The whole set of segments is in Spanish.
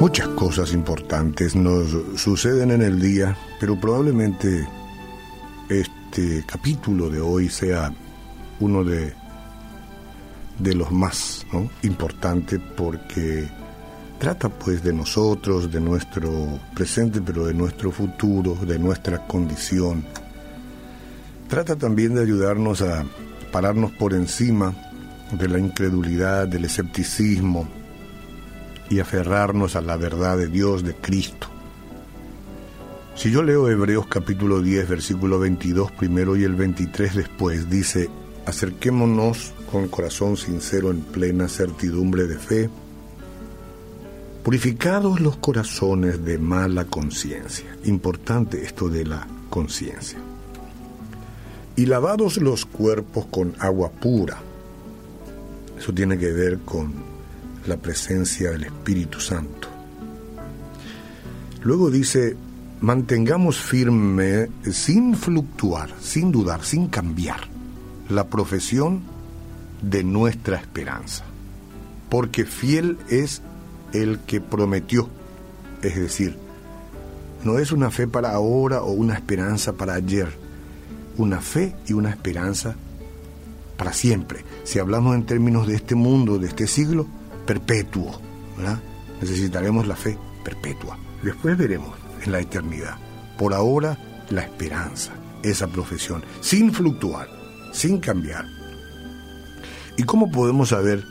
Muchas cosas importantes nos suceden en el día, pero probablemente este capítulo de hoy sea uno de, de los más importantes porque trata pues de nosotros, de nuestro presente, pero de nuestro futuro, de nuestra condición. Trata también de ayudarnos a pararnos por encima de la incredulidad, del escepticismo, y aferrarnos a la verdad de Dios, de Cristo. Si yo leo Hebreos capítulo 10, versículo 22 primero y el 23 después, dice, acerquémonos con corazón sincero en plena certidumbre de fe, purificados los corazones de mala conciencia. Importante esto de la conciencia. Y lavados los cuerpos con agua pura. Eso tiene que ver con la presencia del Espíritu Santo. Luego dice, mantengamos firme, sin fluctuar, sin dudar, sin cambiar, la profesión de nuestra esperanza. Porque fiel es el que prometió. Es decir, no es una fe para ahora o una esperanza para ayer. Una fe y una esperanza para siempre. Si hablamos en términos de este mundo, de este siglo, perpetuo. Necesitaremos la fe perpetua. Después veremos en la eternidad. Por ahora, la esperanza, esa profesión, sin fluctuar, sin cambiar. ¿Y cómo podemos saber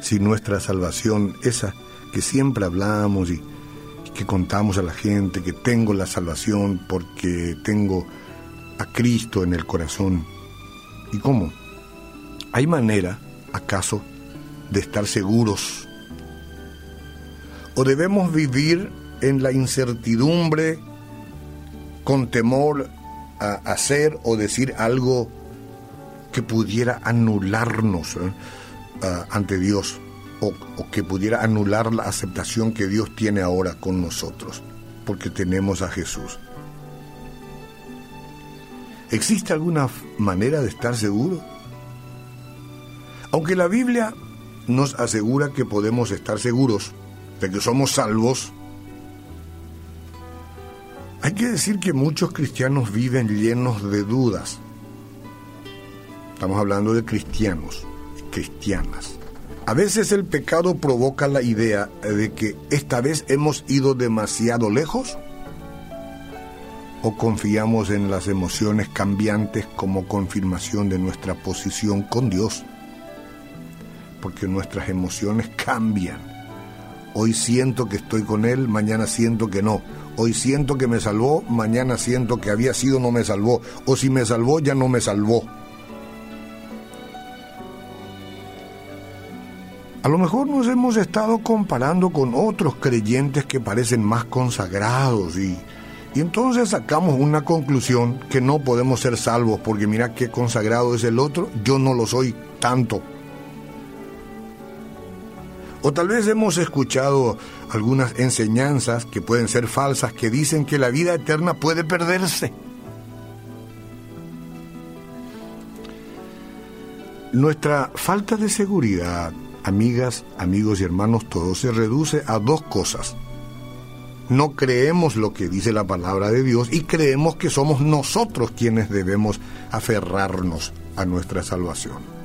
si nuestra salvación, esa que siempre hablamos y que contamos a la gente, que tengo la salvación porque tengo a Cristo en el corazón? ¿Y cómo? ¿Hay manera, acaso, de estar seguros? ¿O debemos vivir en la incertidumbre con temor a hacer o decir algo que pudiera anularnos eh, ante Dios o, o que pudiera anular la aceptación que Dios tiene ahora con nosotros, porque tenemos a Jesús? ¿Existe alguna manera de estar seguro? Aunque la Biblia nos asegura que podemos estar seguros de que somos salvos, hay que decir que muchos cristianos viven llenos de dudas. Estamos hablando de cristianos, cristianas. A veces el pecado provoca la idea de que esta vez hemos ido demasiado lejos o confiamos en las emociones cambiantes como confirmación de nuestra posición con Dios porque nuestras emociones cambian. Hoy siento que estoy con Él, mañana siento que no. Hoy siento que me salvó, mañana siento que había sido no me salvó. O si me salvó, ya no me salvó. A lo mejor nos hemos estado comparando con otros creyentes que parecen más consagrados y, y entonces sacamos una conclusión que no podemos ser salvos porque mira qué consagrado es el otro, yo no lo soy tanto. O tal vez hemos escuchado algunas enseñanzas que pueden ser falsas que dicen que la vida eterna puede perderse. Nuestra falta de seguridad, amigas, amigos y hermanos, todo se reduce a dos cosas. No creemos lo que dice la palabra de Dios y creemos que somos nosotros quienes debemos aferrarnos a nuestra salvación.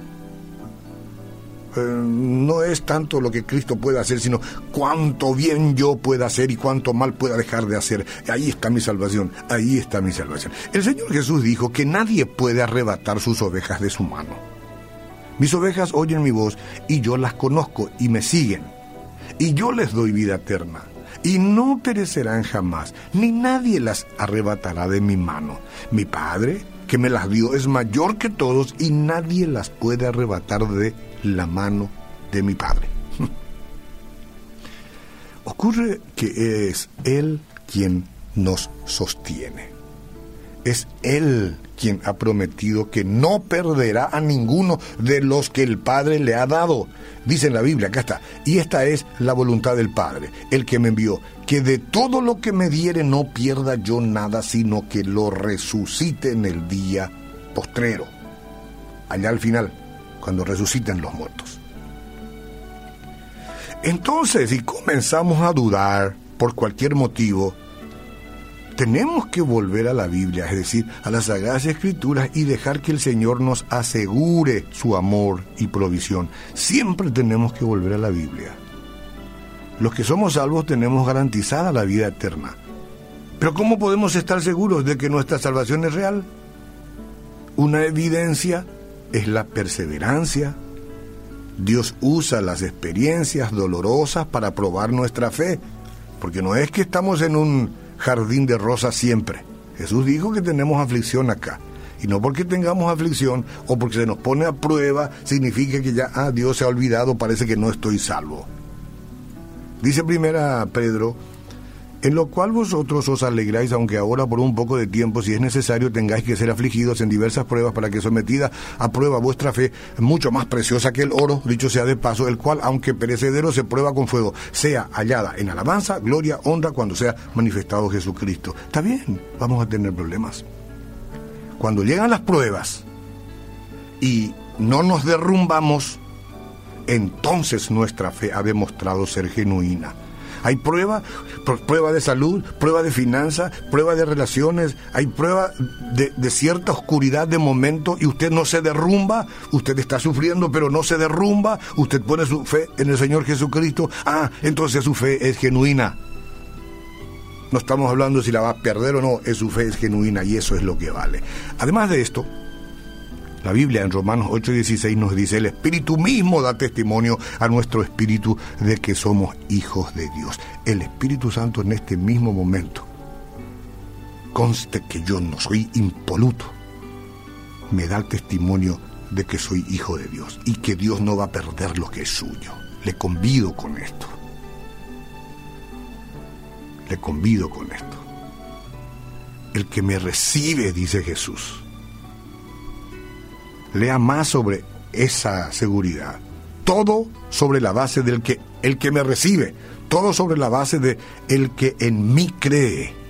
Eh, no es tanto lo que Cristo puede hacer, sino cuánto bien yo pueda hacer y cuánto mal pueda dejar de hacer. Ahí está mi salvación, ahí está mi salvación. El Señor Jesús dijo que nadie puede arrebatar sus ovejas de su mano. Mis ovejas oyen mi voz y yo las conozco y me siguen. Y yo les doy vida eterna. Y no perecerán jamás, ni nadie las arrebatará de mi mano. Mi Padre, que me las dio, es mayor que todos y nadie las puede arrebatar de la mano de mi Padre. Ocurre que es Él quien nos sostiene. Es Él quien ha prometido que no perderá a ninguno de los que el Padre le ha dado. Dice en la Biblia, acá está, y esta es la voluntad del Padre, el que me envió, que de todo lo que me diere no pierda yo nada, sino que lo resucite en el día postrero. allá al final, cuando resuciten los muertos. Entonces, si comenzamos a dudar por cualquier motivo, tenemos que volver a la Biblia, es decir, a las Sagradas Escrituras y dejar que el Señor nos asegure su amor y provisión. Siempre tenemos que volver a la Biblia. Los que somos salvos tenemos garantizada la vida eterna. Pero ¿cómo podemos estar seguros de que nuestra salvación es real? Una evidencia es la perseverancia. Dios usa las experiencias dolorosas para probar nuestra fe, porque no es que estamos en un jardín de rosas siempre. Jesús dijo que tenemos aflicción acá. Y no porque tengamos aflicción o porque se nos pone a prueba significa que ya, ah, Dios se ha olvidado, parece que no estoy salvo. Dice primera Pedro en lo cual vosotros os alegráis, aunque ahora por un poco de tiempo, si es necesario, tengáis que ser afligidos en diversas pruebas para que sometida a prueba vuestra fe, mucho más preciosa que el oro, dicho sea de paso, el cual, aunque perecedero, se prueba con fuego, sea hallada en alabanza, gloria, honra, cuando sea manifestado Jesucristo. Está bien, vamos a tener problemas. Cuando llegan las pruebas y no nos derrumbamos, entonces nuestra fe ha demostrado ser genuina. Hay prueba, prueba de salud, prueba de finanzas, prueba de relaciones, hay prueba de, de, cierta oscuridad de momento y usted no se derrumba, usted está sufriendo pero no se derrumba, usted pone su fe en el Señor Jesucristo, ah, entonces su fe es genuina. No estamos hablando si la va a perder o no, es su fe es genuina y eso es lo que vale. Además de esto, la Biblia en Romanos 8:16 nos dice, el Espíritu mismo da testimonio a nuestro Espíritu de que somos hijos de Dios. El Espíritu Santo en este mismo momento, conste que yo no soy impoluto, me da testimonio de que soy hijo de Dios y que Dios no va a perder lo que es suyo. Le convido con esto. Le convido con esto. El que me recibe, dice Jesús, lea más sobre esa seguridad. Todo sobre la base del que el que me recibe, todo sobre la base de el que en mí cree.